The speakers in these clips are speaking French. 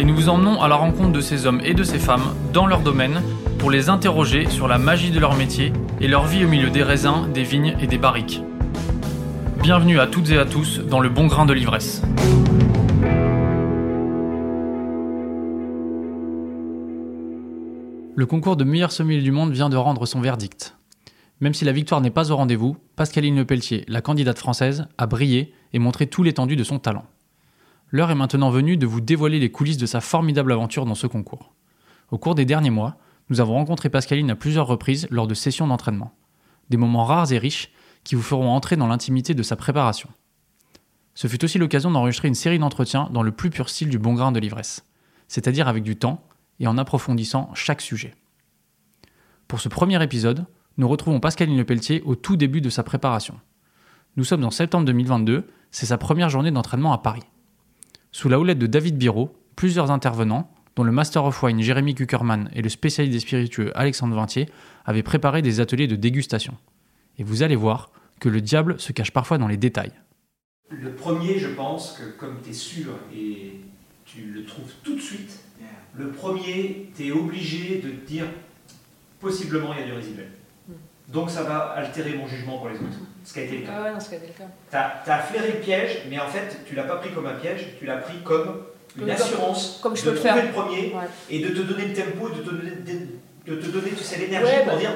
et nous vous emmenons à la rencontre de ces hommes et de ces femmes dans leur domaine pour les interroger sur la magie de leur métier et leur vie au milieu des raisins, des vignes et des barriques. Bienvenue à toutes et à tous dans le bon grain de l'ivresse. Le concours de meilleur sommelier du monde vient de rendre son verdict. Même si la victoire n'est pas au rendez-vous, Pascaline Lepelletier, la candidate française, a brillé et montré tout l'étendue de son talent. L'heure est maintenant venue de vous dévoiler les coulisses de sa formidable aventure dans ce concours. Au cours des derniers mois, nous avons rencontré Pascaline à plusieurs reprises lors de sessions d'entraînement. Des moments rares et riches qui vous feront entrer dans l'intimité de sa préparation. Ce fut aussi l'occasion d'enregistrer une série d'entretiens dans le plus pur style du bon grain de l'ivresse, c'est-à-dire avec du temps et en approfondissant chaque sujet. Pour ce premier épisode, nous retrouvons Pascaline Lepelletier au tout début de sa préparation. Nous sommes en septembre 2022, c'est sa première journée d'entraînement à Paris. Sous la houlette de David Biro, plusieurs intervenants, dont le Master of Wine Jérémy Kuckerman et le spécialiste des spiritueux Alexandre Vintier, avaient préparé des ateliers de dégustation. Et vous allez voir que le diable se cache parfois dans les détails. Le premier, je pense que comme tu es sûr et tu le trouves tout de suite, le premier, tu es obligé de te dire possiblement il y a du résiduel. Donc ça va altérer mon jugement pour les autres. Ce qui a été le cas. Ah ouais, non, ce qui a été le cas. Tu as, flairé le piège, mais en fait, tu l'as pas pris comme un piège, tu l'as pris comme une Comme- assurance comme je de peux le trouver faire. le premier Ouais. et de te donner le tempo, de te donner, de, de te donner tu sais, l'énergie Ouais, pour bah- dire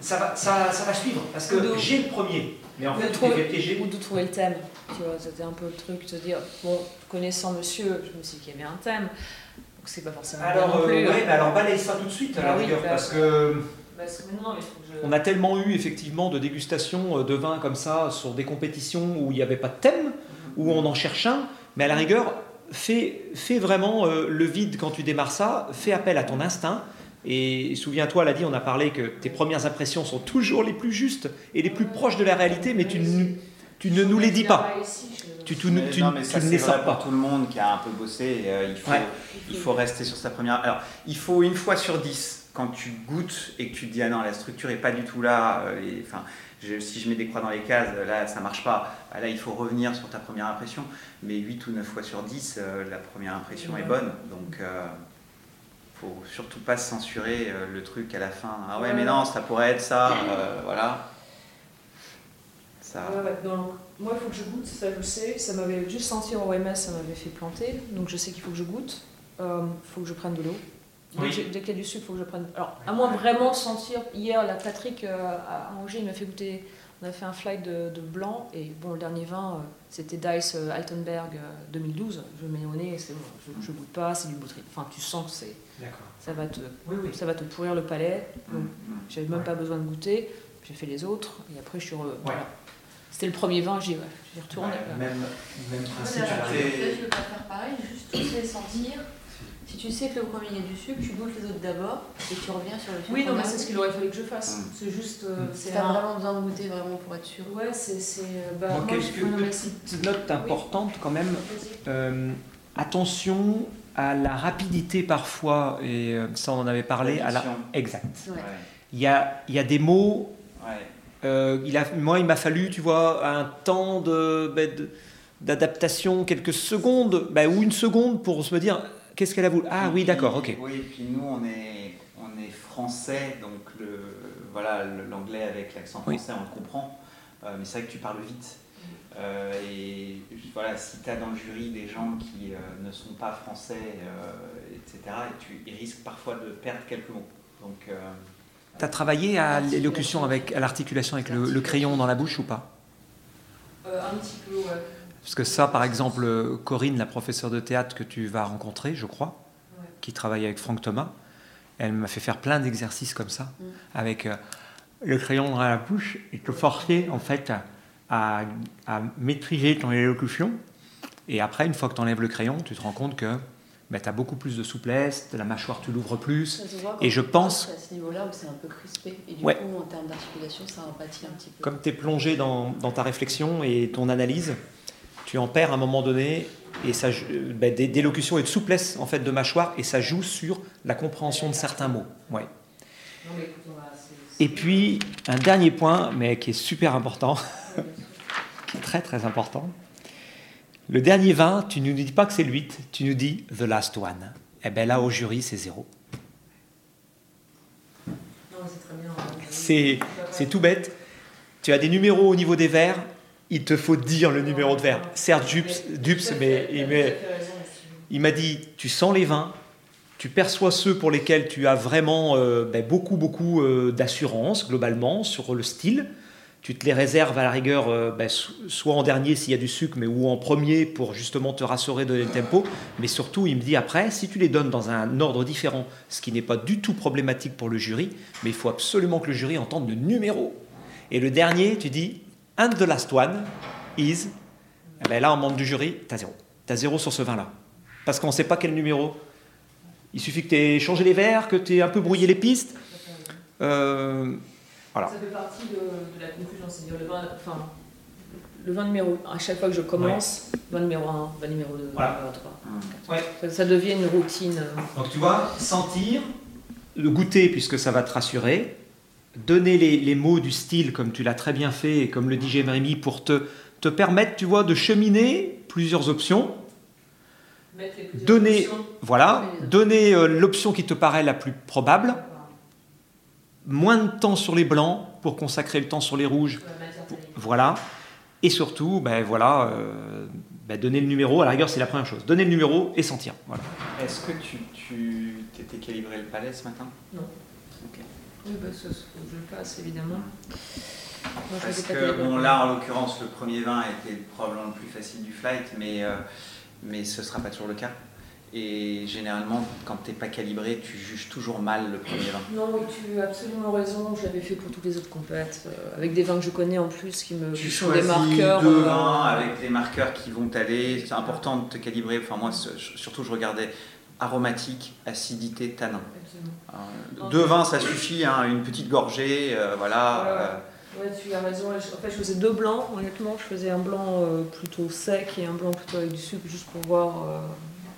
ça va, ça, ça va suivre parce que de- j'ai le premier. Mais en fait, tu t'es piéger. Ou de trouver le thème. Tu vois, c'était un peu le truc, de dire, bon, connaissant monsieur, je me suis dit qu'il y avait un thème. Donc c'est pas forcément Alors, non euh, plus. ouais, mais alors balaye ça tout de suite à Ah la oui, rigueur, bah- parce que Parce que mais non, mais faut que je- on a tellement eu effectivement de dégustations euh, de vins comme ça sur des compétitions où il n'y avait pas de thème, où on en cherche un, mais à la rigueur, fais, fais vraiment euh, le vide quand tu démarres ça, fais appel à ton instinct. Et souviens-toi, l'a dit, on a parlé que tes premières impressions sont toujours les plus justes et les plus proches de la réalité, mais tu, ne- tu ne nous les dis pas. Tu, tu, Mais tu- non, mais tu ça, ne c'est les sors pour pas. tout le monde qui a un peu bossé. euh, il, faut, Ouais. il faut rester sur sa première. Alors, il faut une fois sur dix, quand tu goûtes et que tu te dis ah non, la structure est pas du tout là. euh, enfin, si je mets des croix dans les cases, là, ça marche pas. Ah, Là, il faut revenir sur ta première impression. Mais 8 ou 9 fois sur 10, euh, la première impression est bonne. Donc, euh, faut surtout pas censurer euh, le truc à la fin. Ah ouais, mais non, ça pourrait être ça. euh, voilà. Ça. Moi, il faut que je goûte, ça je sais. Ça m'avait juste senti en OMS, ça m'avait fait planter. Donc je sais qu'il faut que je goûte. Il faut que je prenne de l'eau. Dès Oui. qu'il y a du sucre, il faut que je prenne. Alors, à moins vraiment sentir. Hier, la Patrick euh, à Angers, il m'a fait goûter. On a fait un flight de, de blanc. Et bon, le dernier vin, euh, c'était Dice euh, Altenberg euh, 2012. Je le mets au nez, c'est bon. Je, je goûte pas, c'est du bouteille. Enfin, tu sens que c'est, D'accord. ça, va te, Oui, oui. ça va te pourrir le palais. Donc, Mm. j'avais même pas besoin de goûter. J'ai fait les autres. Et après, je suis. re- voilà. C'était le premier vin, j'y ouais, j'y retourne. Ouais, là. même, même principe. Je peux pas faire pareil, juste sentir. Si tu sais que le premier il y a du sucre, tu goûtes les autres d'abord et tu reviens sur le sucre. Oui, non, mais c'est ce qu'il aurait fallu que je fasse. Mm. C'est juste. euh, Mm. c'est T'as un- vraiment besoin de goûter vraiment pour être sûr. Ouais, c'est. c'est, euh, bah, Bon, quelques petites notes importantes quand même. Euh, attention à la rapidité parfois, et ça on en avait parlé. À la... Exact. Ouais. Il y a, il y a des mots, Ouais. euh, il a, moi il m'a fallu, tu vois, un temps de, ben, de- d'adaptation, quelques secondes, ben, ou une seconde pour se dire qu'est-ce qu'elle a voulu? Ah oui, d'accord, ok. Oui, puis nous, on est, on est français, donc le, voilà, l'anglais avec l'accent Oui. français, on le comprend. Euh, mais c'est vrai que tu parles vite. Euh, et voilà, si tu as dans le jury des gens qui euh, ne sont pas français, euh, etc., et tu, ils risquent parfois de perdre quelques mots. Donc, euh, Tu as travaillé à l'élocution, avec, à l'articulation avec le, le crayon dans la bouche ou pas? Euh, un petit peu, ouais. Parce que ça, par exemple, Corinne, la professeure de théâtre que tu vas rencontrer, je crois, Ouais. qui travaille avec Franck Thomas, elle m'a fait faire plein d'exercices comme ça, Mm. avec euh, le crayon dans la bouche, et te forcer en fait à, maîtriser ton élocution. Et après, une fois que tu enlèves le crayon, tu te rends compte que ben, tu as beaucoup plus de souplesse, la mâchoire tu l'ouvres plus. Et je pense- à ce niveau-là où c'est un peu crispé. Et du Ouais. coup, en termes d'articulation, ça empathie un petit peu. Comme tu es plongé dans, dans ta réflexion et ton analyse, tu en perds à un moment donné et ça, euh, ben, des- d'élocution et de souplesse en fait de mâchoire et ça joue sur la compréhension de certains mots. Ouais. Et puis un dernier point, mais qui est super important, qui est très très important. Le dernier vin, tu ne nous dis pas que c'est le 8, tu nous dis the last one. Et bien là au jury c'est zéro. C'est c'est tout bête. Tu as des numéros au niveau des verres, il te faut dire le numéro de verre. Certes, Dups, Dups mais, met- il m'a dit, tu sens les vins, tu perçois ceux pour lesquels tu as vraiment euh, ben, beaucoup, beaucoup euh, d'assurance globalement sur le style. Tu te les réserves à la rigueur, euh, ben, so- soit en dernier s'il y a du sucre, mais ou en premier pour justement te rassurer de le tempo. Mais surtout, il me dit après, si tu les donnes dans un ordre différent, ce qui n'est pas du tout problématique pour le jury, mais il faut absolument que le jury entende le numéro. Et le dernier, tu dis, and the last one is. Eh ben là, en membre du jury, tu as zéro. Tu as zéro sur ce vin-là. Parce qu'on ne sait pas quel numéro. Il suffit que tu aies changé les verres, que tu aies un peu brouillé les pistes. Euh, Voilà. Ça fait partie de, de la confusion, c'est-à-dire le vin, enfin, le vin numéro, à chaque fois que je commence, vin numéro 1, vin numéro 2, Voilà. vin 3. Ouais. Ça, ça devient une routine. euh, Donc tu vois, sentir, le goûter puisque ça va te rassurer, donner les, les mots du style comme tu l'as très bien fait et comme le dit Jérémy pour te, te permettre, tu vois, de cheminer plusieurs options. plusieurs Donner, options. voilà, donner euh, l'option qui te paraît la plus probable, moins de temps sur les blancs pour consacrer le temps sur les rouges, voilà, et surtout, ben voilà, euh, ben donner le numéro, à la rigueur c'est la première chose, donner le numéro et sentir. Voilà. Est-ce que tu, tu t'étais calibré le palais ce matin? Oui, bah, ça, je le fasse, évidemment. Moi, Parce que, bon, là, en l'occurrence, le premier vin a été probablement le plus facile du flight, mais, euh, mais ce ne sera pas toujours le cas. Et généralement, quand tu n'es pas calibré, tu juges toujours mal le premier vin. Non, oui, tu as absolument raison. Je l'avais fait pour toutes les autres compètes, euh, avec des vins que je connais en plus qui me Tu qui sont des choisis marqueurs. deux euh, vins avec des marqueurs qui vont t'aller. C'est important de te calibrer. Enfin, moi, surtout, je regardais aromatique, acidité, tanin. Euh, Non, deux vins, ça suffit, hein, une petite gorgée, euh, voilà. Ouais, ouais. euh, Ouais, tu as raison. En fait, je faisais deux blancs, honnêtement. Je faisais un blanc euh, plutôt sec et un blanc plutôt avec du sucre, juste pour voir euh,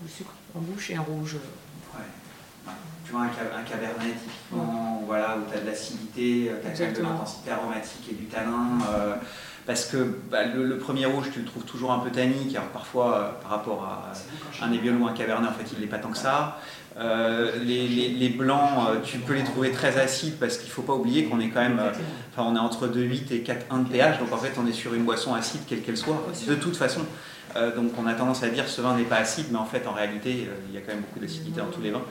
le sucre en bouche et un rouge. euh. Tu vois, un, un cabernet, typiquement, voilà, où tu as de l'acidité, tu as de l'intensité aromatique et du tanin. Parce que bah, le, le premier rouge, tu le trouves toujours un peu tannique. Alors parfois, euh, par rapport à un Nebbiolo ou un cabernet, en fait, il n'est pas tant que ça. Euh, les, les- les blancs, euh, tu peux les trouver très acides parce qu'il ne faut pas oublier qu'on est quand même, enfin, on est entre 2,8 et 4,1 de pH, donc en fait, on est sur une boisson acide, quelle qu'elle soit, de toute façon. Euh, donc on a tendance à dire ce vin n'est pas acide, mais en fait, en réalité, euh, il y a quand même beaucoup d'acidité dans tous les vins.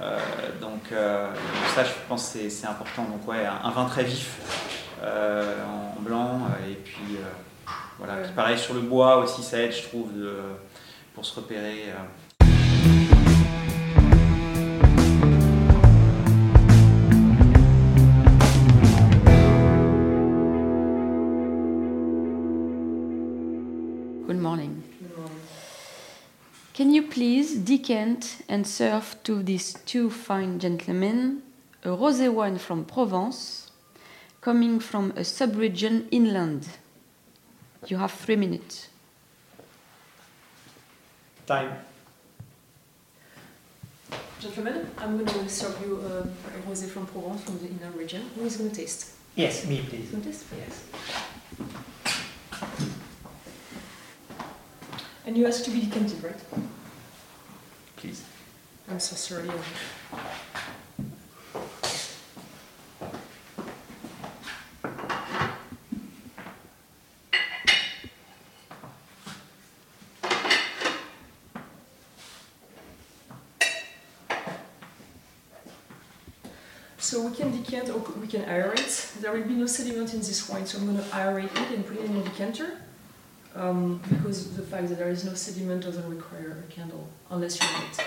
Euh, donc, ça, je pense que c'est- c'est important. Donc ouais, un, un vin très vif euh, en blanc, euh, et puis euh, voilà, Ouais. Puis pareil sur le bois aussi, ça aide, je trouve, de- pour se repérer. euh. Good morning. Can you please decant and serve to these two fine gentlemen a rosé wine from Provence, coming from a sub-region inland? You have three minutes. Time. Gentlemen, I'm going to serve you uh, a rosé from Provence from the inner region. Who is going to taste? Yes, me please. Going to taste? Yes. And you asked to be decanted, right? Please. I'm so sorry. So we can decant or we can aerate. There will be no sediment in this wine, so I'm going to aerate it and put it in a decanter. Um, because the fact that there is no sediment doesn't require a candle unless you light.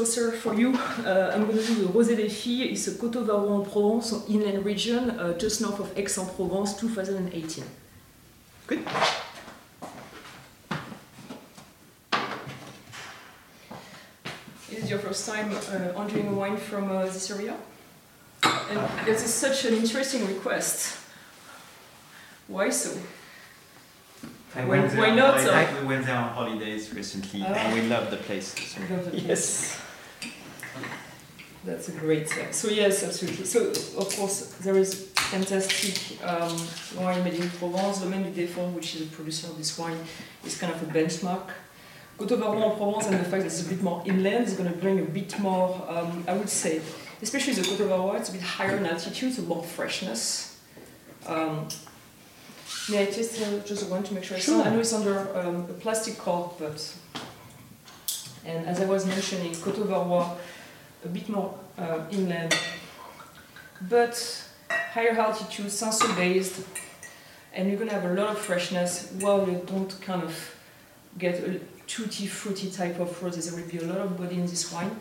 So, sir, for you, uh, I'm going to do the Rosé des Filles. It's a Coteau Varro en Provence, inland region, uh, just north of Aix-en-Provence, 2018. Good. Is it your first time uh, ordering a wine from uh, this area? And this is such an interesting request. Why so? I Why- went there why on not, holiday- uh, We went there on holidays recently, Ah. and we love the place. so- love the place. Yes. That's a great thing. So yes, absolutely. So of course there is fantastic um, wine made in Provence. Domaine du Défend, which is a producer of this wine, is kind of a benchmark. Coteau Varron en Provence and the fact that it's a bit more inland is going to bring a bit more, um, I would say, especially the Coteau Varron, it's a bit higher in altitude, so more freshness. Um, may I taste uh, just one to make sure? Sure. I know it's under um, a plastic cork, but and as I was mentioning, Coteau Varrois a bit more uh, inland, but higher altitude, sensor based, and you're gonna have a lot of freshness while you don't kind of get a tutti fruity type of roses. There will be a lot of body in this wine.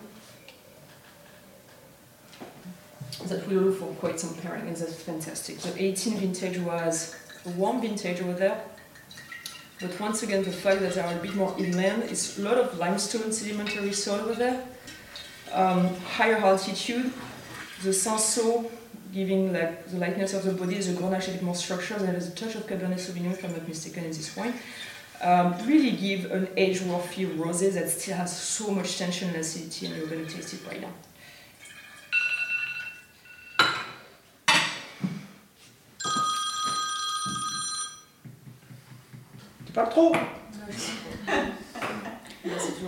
That will look for quite some pairing, and that's fantastic. The 18 vintage was a warm vintage over there. But once again, the fact that they are a bit more inland, it's a lot of limestone sedimentary soil over there um, higher altitude, the senso giving like the lightness of the body, the grenache a bit more structured, and there's a touch of Cabernet Sauvignon, if I'm not mistaken, in this wine. Um, really give an age-worthy rosé that still has so much tension and acidity, and you're going to taste it right now. Tu trop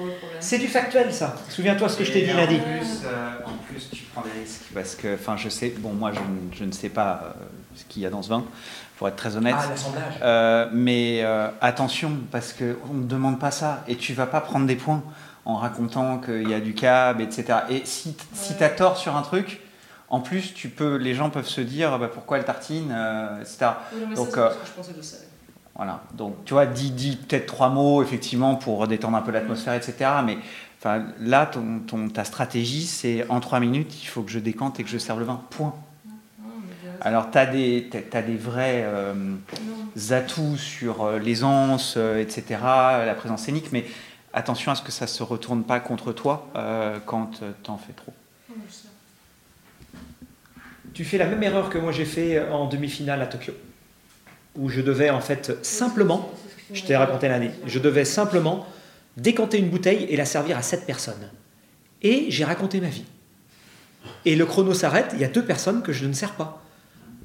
toujours le problème. C'est du factuel, ça. Souviens-toi ce que je t'ai dit lundi. Euh, en plus, tu prends des risques. Parce que, enfin, je sais, bon, moi, je, ne- je ne sais pas euh, ce qu'il y a dans ce vin, pour être très honnête. Ah, l'assemblage. Euh, mais euh, attention, parce qu'on ne demande pas ça. Et tu vas pas prendre des points en racontant qu'il y a du cab, etc. Et si, si tu as tort sur un truc, en plus, tu peux, les gens peuvent se dire bah, pourquoi elle tartine, euh, etc. Oui, non, mais Donc, ça, c'est euh, que je pensais de ça. Voilà. Donc, tu vois, dis, dis peut-être trois mots, effectivement, pour détendre un peu l'atmosphère, etc. Mais enfin, là, ton, ton- ta stratégie, c'est en trois minutes, il faut que je décante et que je serve le vin. Point. Alors, tu as des, t'as- t'as des vrais euh, atouts sur euh, l'aisance, euh, etc., la présence scénique, mais attention à ce que ça ne se retourne pas contre toi euh, quand tu en fais trop. Tu fais la même erreur que moi j'ai fait en demi-finale à Tokyo, où je devais en fait simplement, je t'ai raconté l'année, je devais simplement décanter une bouteille et la servir à 7 personnes. Et j'ai raconté ma vie. Et le chrono s'arrête, il y a deux personnes que je ne sers pas.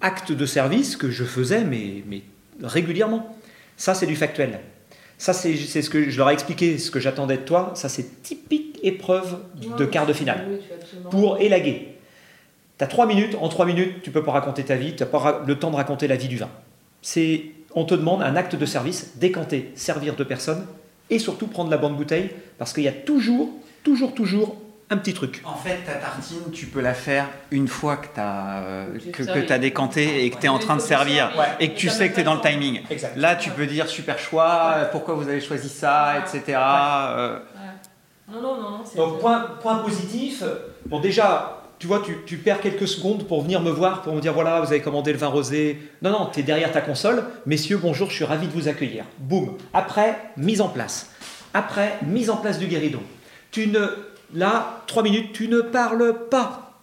Acte de service que je faisais, mais, mais régulièrement. Ça, c'est du factuel. Ça, c'est ce que je leur ai expliqué, ce que j'attendais de toi. Ça, c'est typique épreuve de Non, quart de finale pour élaguer. Tu as trois minutes, en trois minutes, tu peux pas raconter ta vie, tu n'as pas le temps de raconter la vie du vin. C'est, on te demande un acte de service, décanter, servir deux personnes, et surtout prendre la bonne bouteille, parce qu'il y a toujours, toujours, toujours un petit truc. En fait, ta tartine, tu peux la faire une fois que tu as, J'ai que, que as décanté et que tu es en train de servir Ouais. et que tu sais que tu es dans le timing. Exact. Là, tu peux dire super choix, pourquoi vous avez choisi ça, etc. Euh, Ouais. Non, non, non, non. c'est- Donc, point, point positif, bon déjà, tu vois, tu, perds quelques secondes pour venir me voir, pour me dire, voilà, vous avez commandé le vin rosé. Non, non, tu es derrière ta console. Messieurs, bonjour, je suis ravi de vous accueillir. Boum. Après, mise en place. Après, mise en place du guéridon. Tu ne, là, trois minutes, tu ne parles pas.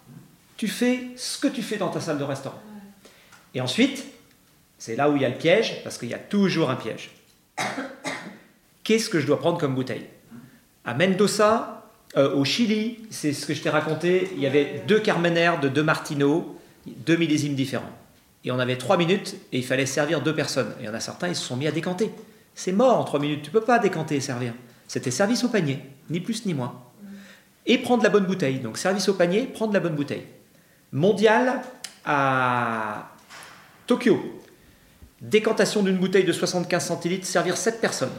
Tu fais ce que tu fais dans ta salle de restaurant. Et ensuite, c'est là où il y a le piège, parce qu'il y a toujours un piège. Qu'est-ce que je dois prendre comme bouteille? À Mendoza, euh, au Chili, c'est ce que je t'ai raconté, il y avait deux Carmener de deux Martino, deux millésimes différents. Et on avait trois minutes et il fallait servir deux personnes. Et il y en a certains, ils se sont mis à décanter. C'est mort en trois minutes, tu peux pas décanter et servir. C'était service au panier, ni plus ni moins. Et prendre la bonne bouteille. Donc service au panier, prendre la bonne bouteille. Mondial à Tokyo. Décantation d'une bouteille de 75 centilitres, servir 7 personnes.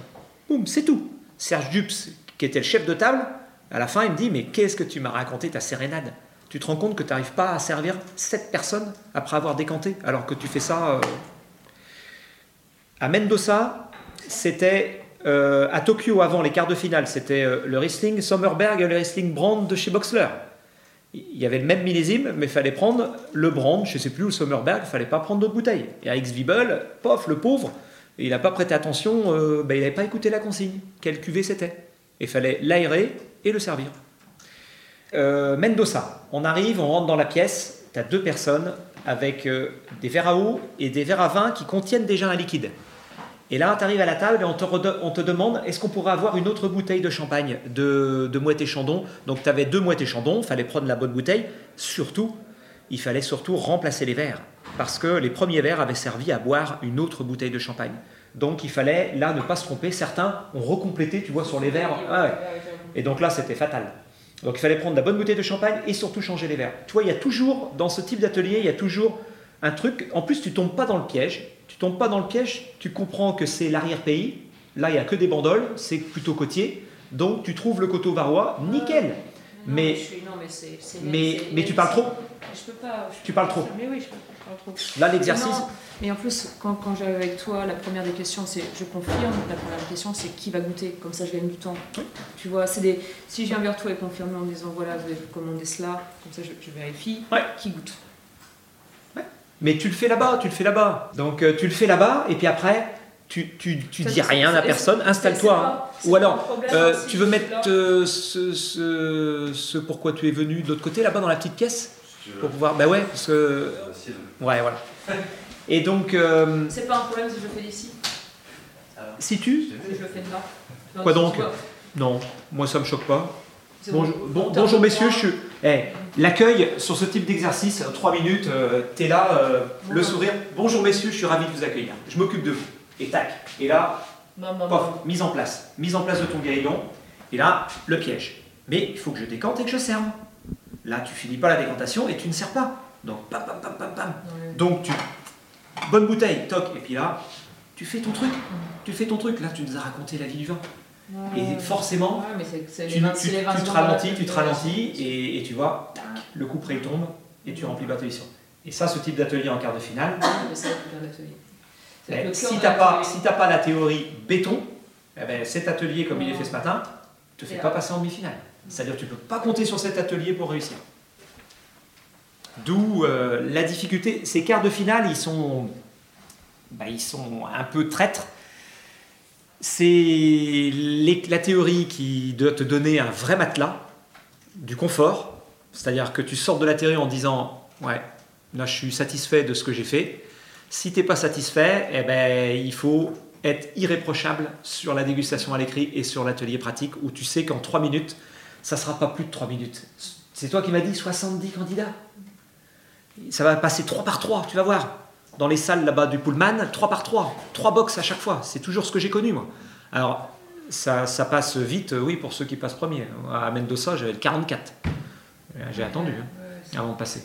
Boum, c'est tout. Serge Dupes, qui était le chef de table, à la fin, il me dit Mais qu'est-ce que tu m'as raconté ta sérénade? Tu te rends compte que tu n'arrives pas à servir 7 personnes après avoir décanté, alors que tu fais ça. euh, À Mendoza, c'était euh, à Tokyo, avant les quarts de finale, c'était euh, le Riesling Sommerberg et le Riesling Brand de chez Boxler. Il y avait le même millésime, mais il fallait prendre le Brand, je ne sais plus, ou le Sommerberg, il fallait pas prendre d'autres bouteilles. Et Alex Wiebel, pof, le pauvre, il n'a pas prêté attention, ben, il n'avait pas écouté la consigne, quelle cuvée c'était? Il fallait l'aérer et le servir. Euh, Mendoza, on arrive, on rentre dans la pièce, tu as deux personnes avec euh, des verres à eau et des verres à vin qui contiennent déjà un liquide. Et là, tu arrives à la table et on te, demande est-ce qu'on pourrait avoir une autre bouteille de champagne de, de Moët et Chandon? Donc tu avais deux Moët et Chandon, il fallait prendre la bonne bouteille. Surtout, il fallait surtout remplacer les verres. Parce que les premiers verres avaient servi à boire une autre bouteille de champagne. Donc il fallait là ne pas se tromper. Certains ont recomplété, tu vois, sur les verres. Ah ouais. Et donc là, c'était fatal. Donc il fallait prendre la bonne bouteille de champagne et surtout changer les verres. Tu vois, il y a toujours, dans ce type d'atelier, il y a toujours un truc. En plus, tu tombes pas dans le piège. Tu tombes pas dans le piège, tu comprends que c'est l'arrière-pays. Là, il n'y a que des bandoles, c'est plutôt côtier. Donc tu trouves le coteau varois, nickel. Non, Mais- je suis- non, mais, tu parles trop. Je peux pas. je Tu parles pas- trop. Mais oui, je, peux- je Là, l'exercice. Mais en plus, quand, quand j'arrive avec toi, la première des questions, c'est je confirme. La première des questions, c'est qui va goûter. Comme ça, je gagne du temps. Tu vois, c'est des. Si je viens vers toi et confirmer en disant voilà, vous avez commandé cela, comme ça, je, je vérifie Ouais. qui goûte. Mais tu le fais là-bas, tu le fais là-bas. Donc euh, tu le fais là-bas, et puis après, tu, tu, tu Ça, dis rien à personne, installe-toi. hein. Ou alors, problème, euh, si tu veux mettre euh, ce, ce, ce pourquoi tu es venu de l'autre côté, là-bas dans la petite caisse? Pour pouvoir. Bah ouais, parce que. Ouais, voilà. Et donc, euh, C'est pas un problème si je le fais d'ici, si tu. si je le fais de là. Non, Quoi donc Non, moi ça me choque pas. Bonjour, bon. messieurs, je suis. Eh, L'accueil sur ce type d'exercice, 3 minutes, euh, t'es là, euh, le sourire. Bonjour messieurs, je suis ravi de vous accueillir. Je m'occupe de vous. Et tac. Et là, Maman, Pof, mise en place. Mise en place de ton guéridon. Et là, le piège. Mais il faut que je décante et que je serve. Là, tu finis pas la décantation et tu ne sers pas. Donc, pam, pam, pam, pam, pam. Donc, tu. Bonne bouteille, toc. Et puis là, tu fais ton truc. Tu fais ton truc. Là, tu nous as raconté la vie du vin. Ouais. Et forcément, Ouais, mais tu, les tu- les tu te ralentis, tu te ralentis et, et tu vois, tac, le coup près tombe et tu remplis pas ta mission. Et ça, ce type d'atelier en quart de finale, Eh, le si de t'as pas, si t'as pas la théorie béton, eh ben, cet atelier comme il est fait ce matin, te fait Et pas passer en demi-finale. C'est-à-dire que tu peux pas compter sur cet atelier pour réussir. D'où euh, la difficulté. Ces quarts de finale, ils sont, bah, ils sont un peu traîtres. C'est la théorie qui doit te donner un vrai matelas, du confort. C'est-à-dire que tu sors de la théorie en disant Ouais, là je suis satisfait de ce que j'ai fait. Si tu n'es pas satisfait, eh ben, il faut être irréprochable sur la dégustation à l'écrit et sur l'atelier pratique où tu sais qu'en 3 minutes, ça ne sera pas plus de 3 minutes. C'est toi qui m'as dit 70 candidats. Ça va passer 3 par 3, tu vas voir. Dans les salles là-bas du Pullman, 3 par 3. 3 box à chaque fois. C'est toujours ce que j'ai connu, moi. Alors, ça, ça passe vite, euh, oui, pour ceux qui passent premier. À Mendoza, j'avais le 44. J'ai attendu hein, avant de passer.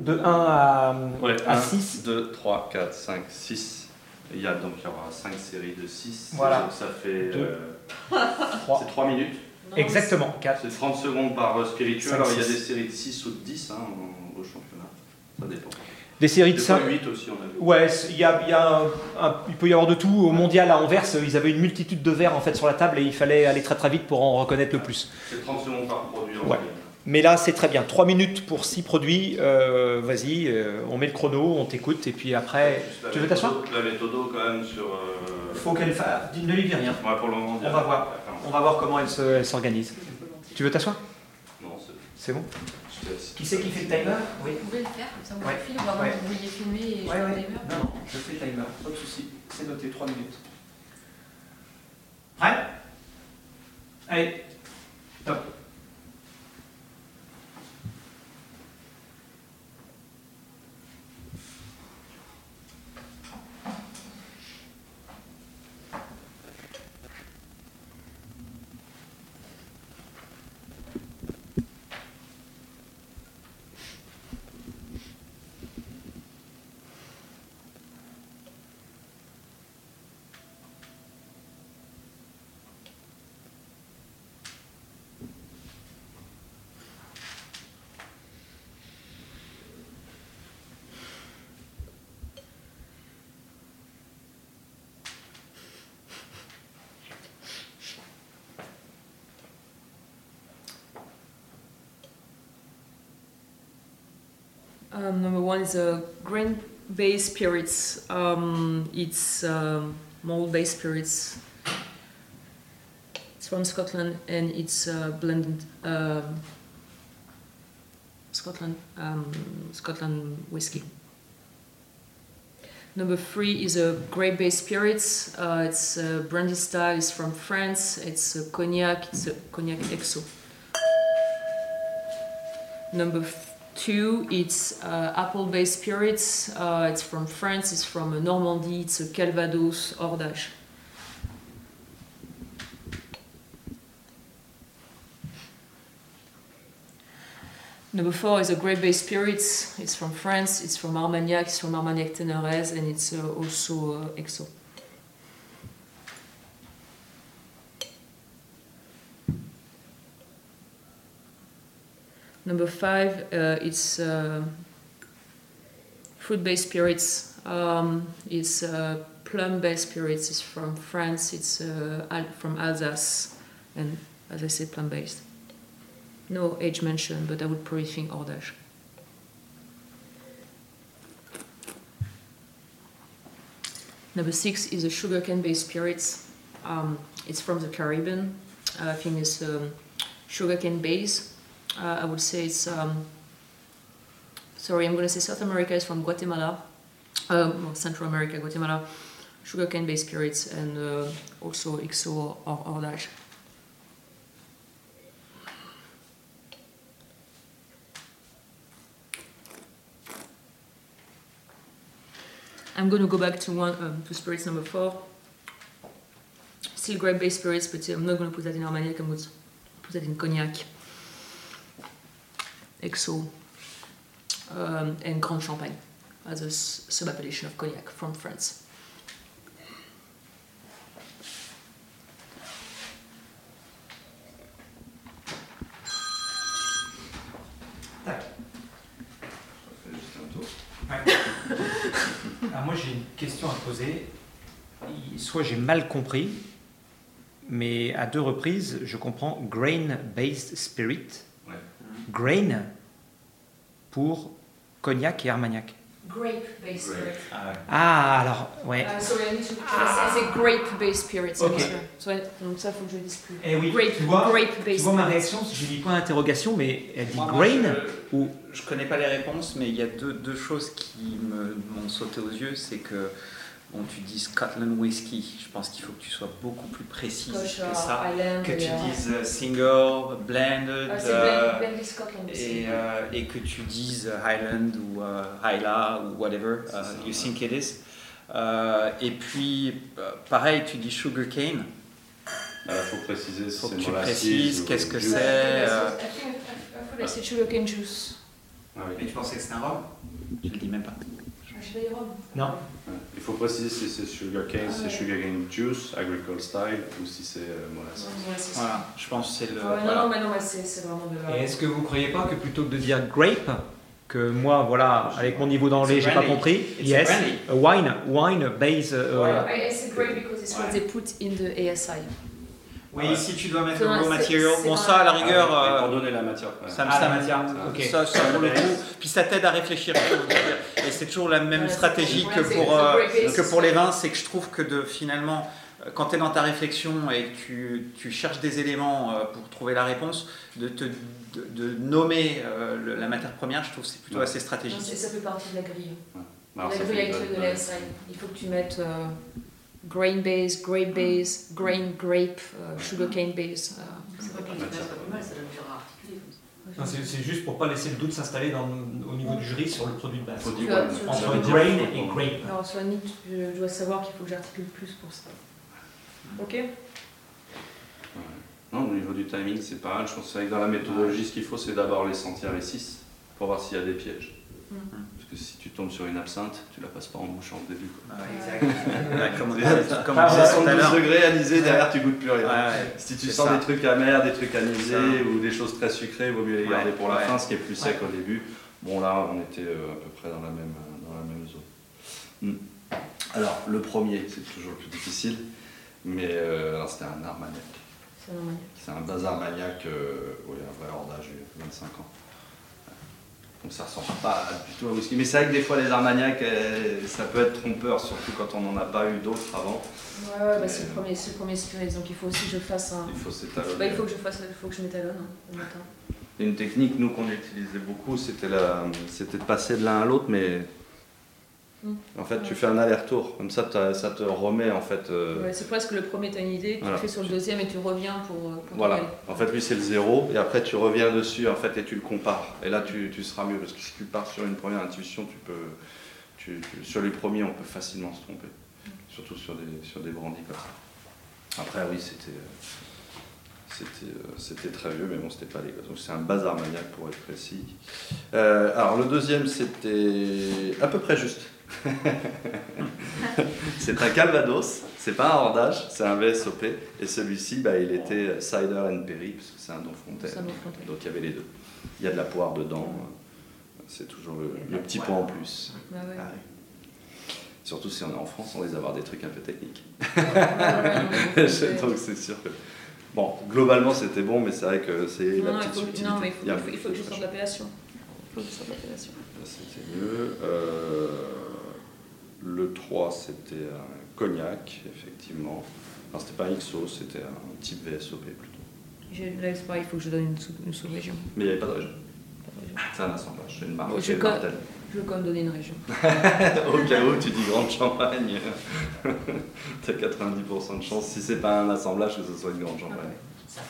De 1 à, à 1, 6. 2, 3, 4, 5, 6. Il y a donc il y aura 5 séries de 6. Voilà. Donc ça fait. Deux. euh, 3. c'est 3 minutes. Non, Exactement, 4. C'est 30 secondes par euh, spiritueux. Cinq, Alors il y a des séries de 6 ou de 10 hein, au championnat. Ça dépend. Des séries de Des 5. fois 8 aussi, on a vu. Ouais, c'est- il y a, il y a un- un- il peut y avoir de tout. Au mondial à Anvers, ils avaient une multitude de verres en fait sur la table et il fallait aller très très vite pour en reconnaître le plus. C'est 30 secondes par produit. en Ouais. Mais là, c'est très bien. 3 minutes pour 6 produits. euh, Vas-y, euh, on met le chrono, on t'écoute et puis après. Tu veux t'asseoir La méthode quand même sur. euh, Faut qu'elle fasse. Ne lui dis rien. Ouais, pour le moment. On va voir. On va voir comment elle se- elle s'organise. Tu veux t'asseoir? Non, c'est. C'est bon je. Qui c'est qui fait le timer? Oui. Vous pouvez le faire, comme ça vous Ouais. le filmez, vraiment Ouais. vous vouliez filmer et je Ouais, fais ouais. le timer. Non, non, je fais le timer, pas de souci. C'est noté, 3 minutes. Prêt? Allez, top. Um, number one is a grain-based spirits. Um, it's um, malt-based spirits. It's from Scotland and it's uh, blended um Scotland um, Scotland whiskey. Number three is a grape-based spirits. Uh, it's uh, brandy style. It's from France. It's a cognac. It's a cognac exo. Number two, it's uh, apple-based spirits. Uh, it's from France. It's from Normandy. It's a Calvados Hordage. Number four is a grape-based spirits. It's from France. It's from Armagnac. It's from Armagnac Ténérez, and it's uh, also uh, exo. Number five, uh, it's uh, fruit-based spirits. Um, it's uh, plum-based spirits. It's from France. It's from Alsace, and as I said, plum-based. No age mentioned, but I would probably think Hordage. Number six is a sugarcane-based spirits. Um, it's from the Caribbean. Uh, I think it's um, sugarcane base. Uh, I would say it's. Um, sorry, I'm going to say South America is from Guatemala. Um, Central America, Guatemala. Sugarcane-based spirits and uh, also XO or Hordage. I'm going to go back to one um, to spirits number four. Still grape-based spirits, but I'm not going to put that in Armagnac. I'm going to put that in cognac, XO, um, and Grand Champagne as a s- sub-appellation of cognac from France. Tour. Alors moi j'ai une question à te poser. Soit j'ai mal compris, mais à deux reprises je comprends grain-based spirit. Grain pour cognac et armagnac. Grape-based Grape. spirit. Ah ouais. Ah alors ouais. Uh, sorry, I need to c'est grape-based spirits. Ok. bien sûr. So, donc ça, faut que je dise plus. Eh oui, Grape, tu vois, Tu vois ma spirits. réaction, j'ai mis point d'interrogation, mais elle dit Moi, moi, grain je- ou Je connais pas les réponses, mais il y a deux, deux choses qui m'ont sauté aux yeux. C'est que bon, tu dis Scotland Whisky. Je pense qu'il faut que tu sois beaucoup plus précise Scotch, que uh, ça. Island, Que tu euh, dises euh, single, blended, ah, euh, et, euh, et que tu dises Highland ou euh, Hyla ou whatever uh, you think it is. Euh, et puis, euh, pareil, tu dis sugarcane. Il faut préciser Faut que tu précises qu'est-ce que c'est. euh, I think I- I thought I said sugarcane juice. Ah oui. Mais tu pensais que c'était un rhum Je le dis même pas. Ah. Non? Il faut préciser si c'est sugarcane, Ah si ouais. c'est sugarcane juice, agricole style, ou si c'est euh, molasses. Ouais. Voilà, je pense que c'est le. Ah ouais, voilà. Non, non, mais non, mais c'est vraiment de la. Et est-ce que vous croyez pas que plutôt que de dire grape, que moi, voilà, avec mon niveau d'anglais, j'ai pas compris. It's yes, wine, wine base. euh, Ouais. I, said grape because it's what Ouais. they put in the ASI. Oui, si tu dois mettre Non, le raw material, bon ça à la rigueur, Ah, euh, pour donner la matière première. ça me Ah, la ça- matière, ça- ok. ça, ça vaut le coup. Puis ça t'aide à réfléchir. Et c'est toujours la même Ouais, stratégie ouais, que pour euh, que pour les vins, c'est que je trouve que de finalement euh, quand tu es dans ta réflexion et que tu, tu cherches des éléments euh, pour trouver la réponse, de, te, de, de nommer euh, le- la matière première, je trouve que c'est plutôt Ouais. assez Non, stratégique. c'est- ça fait partie de la grille. Alors, la ça grille avec le de. Il faut que tu mettes euh, grain base, grape base, grain, grape, euh, sugarcane base. euh, C'est juste pour pas laisser le doute s'installer au niveau du jury sur le produit de base. Ouais, Entre grain et grape. Alors, sur je dois savoir qu'il faut que j'articule plus pour ça. Ok Non, au niveau du timing, c'est pas mal. Je pense que dans la méthodologie, ce qu'il faut, c'est d'abord les sentir les 6 pour voir s'il y a des pièges. Mm. Que si tu tombes sur une absinthe, tu la passes pas en bouche au début. Quoi. Ouais, exact. Ouais, comme on disait, comme on Ah, disait tout à 72 l'heure. degrés anisé, derrière tu goûtes plus rien. Ouais, ouais. Si tu sens ça. des trucs amers, des trucs anisés ou des choses très sucrées, il vaut mieux les Ouais, garder pour la fin, ce qui est plus sec au début. Bon là, on était euh, à peu près dans la même, euh, dans la même zone. Hmm. Alors, le premier, c'est toujours le plus difficile, mais euh, c'était un armagnac. C'est un bazar maniaque, euh, oui, un vrai y a 25 ans. Donc ça ressemble pas du tout au whisky. Mais c'est vrai que des fois les armagnacs, euh, ça peut être trompeur, surtout quand on n'en a pas eu d'autres avant. Ouais, ouais, bah, c'est le premier, c'est le premier spirit, donc il faut aussi que je fasse un. Il faut s'étalonner. Bah, il faut que je fasse, il faut que je m'étalonne hein, le matin. Une technique, nous, qu'on utilisait beaucoup, c'était la- c'était de passer de l'un à l'autre, mais Mm. en fait, tu fais un aller-retour. Comme ça, ça te remet, en fait. euh, Ouais, c'est presque le premier, t'as une idée, tu Voilà. le fais sur le deuxième et tu reviens pour. euh, pour Voilà. aller. En fait, lui, c'est le zéro, et après, tu reviens dessus, en fait, et tu le compares. Et là, tu, tu seras mieux, parce que si tu pars sur une première intuition, tu peux. tu- tu- sur les premiers, on peut facilement se tromper. Surtout sur des, sur des brandis comme ça. Après, oui, c'était. euh, C'était, c'était très vieux, mais bon, c'était pas dégueulasse. Donc, c'est un bazar maniaque pour être précis. Euh, alors, le deuxième, c'était à peu près juste. c'est un Calvados, c'est pas un hordage, c'est un VSOP. Et celui-ci, bah, il était Cider and Perry, parce que c'est un Don Fontaine. Donc, il y avait les deux. Il y a de la poire dedans. C'est toujours le, le petit point en plus. Bah ouais. Ah oui. Surtout si on est en France, on risque d'avoir des trucs un peu techniques. Ouais, ouais, ouais, non, c'est- Donc c'est sûr que. Bon, globalement c'était bon, mais c'est vrai que c'est Non, la non, il petite faut, subtilité. non, mais il faut, y a- il faut, il faut que je sorte l'appellation. Il faut que je sorte l'appellation. C'était mieux. Euh, le 3, c'était un cognac, effectivement. Enfin, c'était pas un XO, c'était un type VSOP plutôt. J'ai- Là, c'est pareil, il faut que je donne une, sous, une sous-région. Mais il n'y avait pas de région. C'est un assemblage, c'est une marque. Je c'est co- Martel. Je veux quand même donner une région. Au cas où tu dis grande champagne, t'as 90% de chance, si c'est pas un assemblage, que ce soit une grande champagne. Ah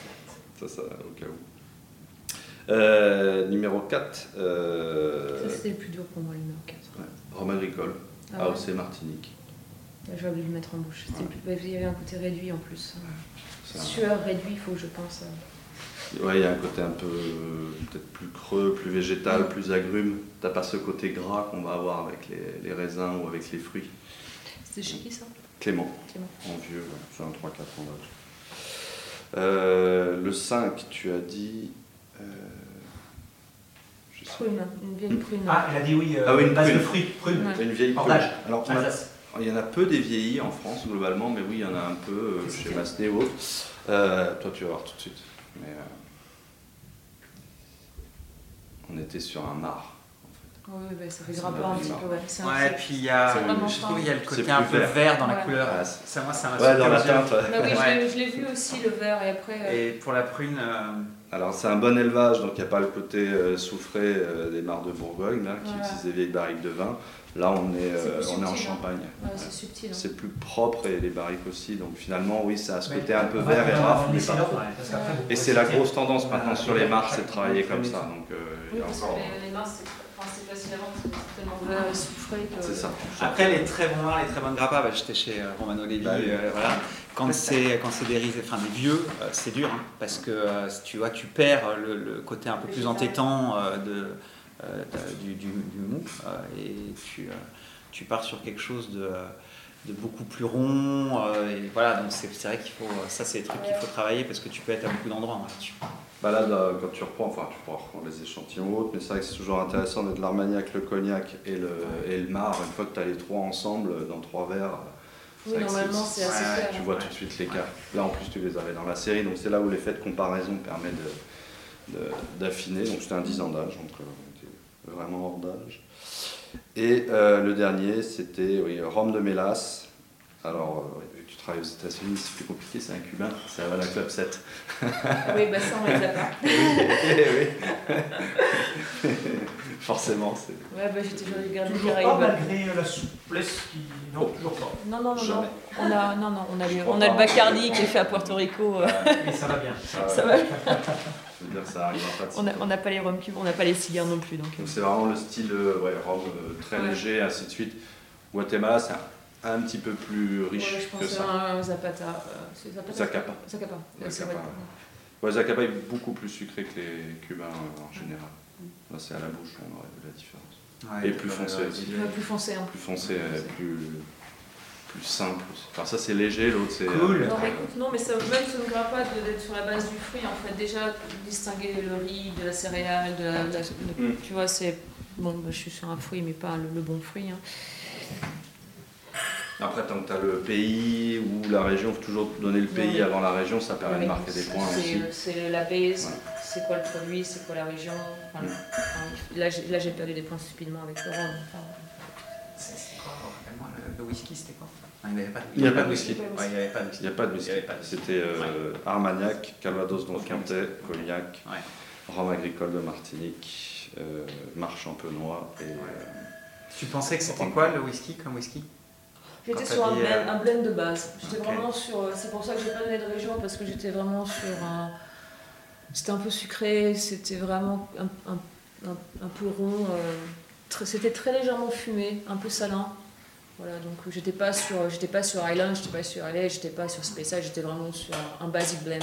Ça, ça, au cas où. Euh, numéro 4, euh, Ça, c'était le plus dur pour moi, le numéro 4. ouais, Rhum agricole, Ah ouais. AOC Martinique. J'avais oublié de le mettre en bouche. Plus- Il y avait un côté réduit en plus. C'est un- Sueur réduit, il faut que je pense. à- Ouais, il y a un côté un peu peut-être plus creux, plus végétal, plus agrume. T'as pas ce côté gras qu'on va avoir avec les, les raisins ou avec les fruits. C'était chez qui ça? Clément, Clément. en vieux, ouais, c'est un 3-4 ans d'âge. Euh, le 5, tu as dit. Euh, Prune, une vieille prune. Ah, elle a dit oui, euh, Ah oui, une base de prune. fruits, prune. Ouais. une vieille prune. Alors, on a- il y en a peu des vieillis en France globalement, mais oui, il y en a un peu euh, chez Massenet ou autre. Euh, toi, tu vas voir tout de suite. Mais, euh, on était sur un mar. Oui, bah, ça fait m'a un fait petit marre. peu, ouais. C'est un Ouais, puis il y a, vraiment je trouve il y a le côté un peu vert. vert dans la Ouais. couleur. Ah, Ça, moi, ça m'a Ouais, dans la teinte. ouais. Bah oui, je Ouais. l'ai- je l'ai vu aussi le verre et après. euh, Et pour la prune, euh, Alors c'est un bon élevage, donc il n'y a pas le côté euh, soufré euh, des mares de Bourgogne, là, qui Voilà. utilisent des vieilles barriques de vin. Là on est, euh, on est en hein. Champagne. ouais, c'est subtil. hein. C'est plus propre et les barriques aussi, donc finalement oui ça a ce côté un peu vert et raf, mais pas trop. Et c'est la grosse tendance maintenant sur les marques, c'est de travailler comme ça. Donc euh, il y Oui, a parce encore. que les, les mains, c'est c'est tellement souffré que. Ça. Après, les très bons vins, les très bonnes grappas, bah, j'étais chez euh, Romano Levi, Bah oui. euh, voilà. Quand c'est quand c'est des risés, enfin des vieux, euh, c'est dur, hein, parce que euh, tu vois, tu perds le, le côté un peu plus entêtant euh, de, euh, de- du, du, du mou, euh, et tu, euh, tu pars sur quelque chose de, de beaucoup plus rond, euh, et voilà. Donc c'est vrai qu'il faut, ça c'est des trucs qu'il faut travailler parce que tu peux être à beaucoup d'endroits hein. Bah là, quand tu reprends, enfin tu pourras reprendre les échantillons autres, mais c'est vrai que c'est toujours intéressant d'être l'armagnac, le cognac et le, et le mar. Une fois que tu as les trois ensemble dans trois verres, Oui, que normalement, c'est assez ouais, clair. tu vois tout de suite l'écart. Là en plus tu les avais dans la série, donc c'est là où l'effet de comparaison permet de- de- d'affiner. Donc c'était un 10 ans d'âge, donc euh, on était vraiment hors d'âge. Et euh, le dernier, c'était oui, Rhum de Mélas. Alors, euh, travailles aux États-Unis, c'est plus compliqué, c'est un cubain, c'est Havana Club 7. Oui, bah ça, on les a pas. Eh oui. Forcément, c'est. Ouais, bah j'ai toujours regardé les Toujours pas malgré la souplesse qui. Non, toujours pas. Non, non, non, non. On a, non, non, on a, le, on a le. Bacardi qui est fait à Puerto Rico. euh, Mais ça va bien. Ça va. Je veux dire, ça arrive en pratique. On n'a on n'a pas les rhum cubes, on n'a pas les cigares non plus. Donc, euh. Donc c'est vraiment le style euh, ouais, rhum euh, très Ouais. léger, ainsi de suite. Guatemala, c'est un, un petit peu plus riche Ouais, je que pense ça. à un Zapata. euh, Zapata Zacapa. Zacapa. Zacapa, ouais. Zacapa est beaucoup plus sucré que les cubains euh, en général. Là, c'est à la bouche, on aurait vu la différence. Ouais, Et plus foncé plus foncé. Hein. Plus foncé, euh, plus, plus simple. aussi. Enfin, ça c'est léger, l'autre c'est. Cool. euh, Non, mais écoute, non, mais ça, même ça ne pas d'être sur la base du fruit. En fait, déjà, distinguer le riz de la céréale, de la, de la- de- Mm. tu vois, c'est. Bon, bah, je suis sur un fruit, mais pas le, le bon fruit. hein. Après, tant que tu as le pays ou la région, faut toujours donner le pays avant la région, ça permet de marquer des points c'est- aussi. C'est la base, Ouais. c'est quoi le produit, c'est quoi la région. Enfin, Mm. enfin, là, j'ai- perdu des points stupidement avec le rhum. Enfin, C'est quoi Rappelle-moi, le, le whisky, c'était quoi? Non, Il n'y avait pas de Il pas whisky. Ouais, il n'y avait pas de whisky. Il n'y a pas de. Il. C'était euh, Armagnac, Calvados donc Quintet, Cognac, Ouais. Rhum agricole de Martinique, euh, Marche champenois et. euh, Tu pensais que c'était quoi le whisky comme whisky? J'étais sur un blend, euh, un blend de base. J'étais vraiment sur. euh, C'est pour ça que j'ai pas donné de région parce que j'étais vraiment sur un. C'était un peu sucré, c'était vraiment un, un- peu rond. euh, c'était très légèrement fumé, un peu salin. Voilà, donc j'étais pas sur, j'étais pas sur Island, j'étais pas sur LA, j'étais pas sur Speyside, j'étais vraiment sur un, un basic blend.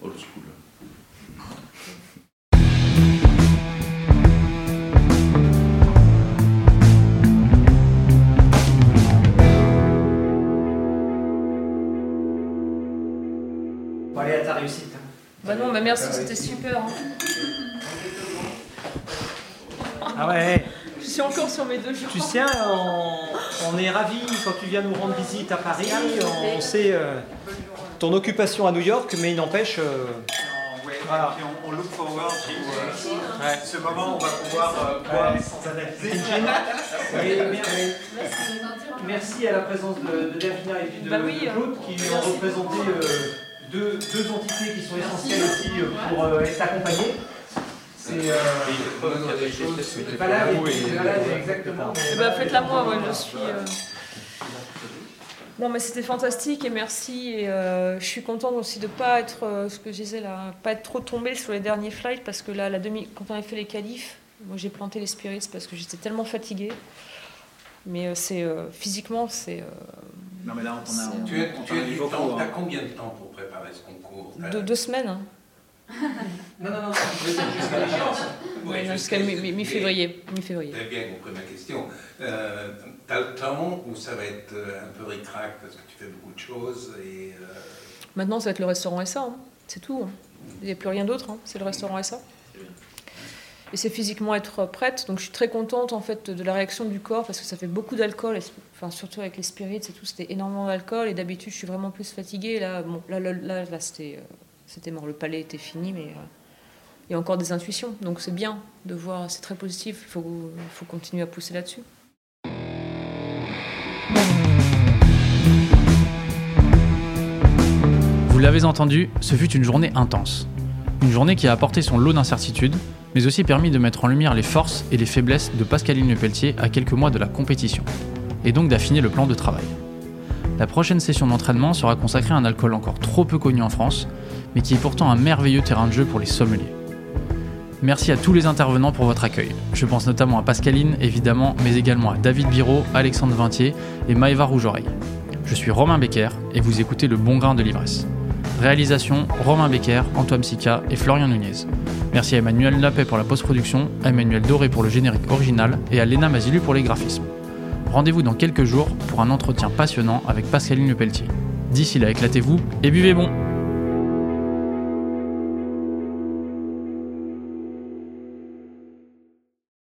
old school. À ta réussite. hein. Bah non, mais merci, c'était super. hein. Ah ouais, Je suis encore sur mes deux jours. tu sais, on, on est ravis quand tu viens nous rendre visite à Paris. On sait euh, ton occupation à New York, mais il n'empêche. euh, Voilà. Et puis on, on look forward to euh, Ouais. ce moment où on va pouvoir euh, boire sans analyser. Et merci, merci à la présence de, de Davina et puis de, Bah oui, de Claude qui ont représenté euh, deux, deux entités qui sont essentielles aussi euh, pour euh, être accompagnées. C'est. Euh, voilà, et- exactement. Eh ben, faites-la moi, moi je suis. euh, Non mais c'était fantastique et merci et euh, je suis contente aussi de pas être euh, ce que je disais là, pas être trop tombée sur les derniers flights parce que là la demi quand on a fait les qualifs, moi j'ai planté les spirits parce que j'étais tellement fatiguée. Mais euh, c'est euh, physiquement c'est euh, Non mais là on a, on, Tu as, on tu as a du temps, hein. combien de temps pour préparer ce concours T'as- deux, semaines. hein. Non, non, non, jusqu'à l'échéance. Ouais, jusqu'à mi- mi- mi-février. T'as bien compris ma question. Euh, t'as le temps ou ça va être un peu ric-rac parce que tu fais beaucoup de choses et... euh, Maintenant ça va être le restaurant SA, hein. c'est tout. hein. Il n'y a plus rien d'autre, hein. c'est le restaurant SA. Et c'est physiquement être prête. Donc je suis très contente en fait de la réaction du corps parce que ça fait beaucoup d'alcool, enfin surtout avec les spirits et tout, c'était énormément d'alcool et d'habitude je suis vraiment plus fatiguée. Là, bon, là, là, là, c'était, euh, c'était mort, le palais était fini, mais euh, il y a encore des intuitions. Donc c'est bien de voir, c'est très positif. Il faut, faut continuer à pousser là-dessus. Vous l'avez entendu, ce fut une journée intense. Une journée qui a apporté son lot d'incertitudes, mais aussi permis de mettre en lumière les forces et les faiblesses de Pascaline Lepelletier à quelques mois de la compétition, et donc d'affiner le plan de travail. La prochaine session d'entraînement sera consacrée à un alcool encore trop peu connu en France, mais qui est pourtant un merveilleux terrain de jeu pour les sommeliers. Merci à tous les intervenants pour votre accueil. Je pense notamment à Pascaline, évidemment, mais également à David Biro, Alexandre Vintier et Maëva Rougeoreille. Je suis Romain Becker et vous écoutez Le Bon Grain de l'Ivresse. Réalisation Romain Becker, Antoine Sica et Florian Nunez. Merci à Emmanuel Lapet pour la post-production, à Emmanuel Doré pour le générique original et à Léna Mazilu pour les graphismes. Rendez-vous dans quelques jours pour un entretien passionnant avec Pascaline Lepelletier. D'ici là, éclatez-vous et buvez bon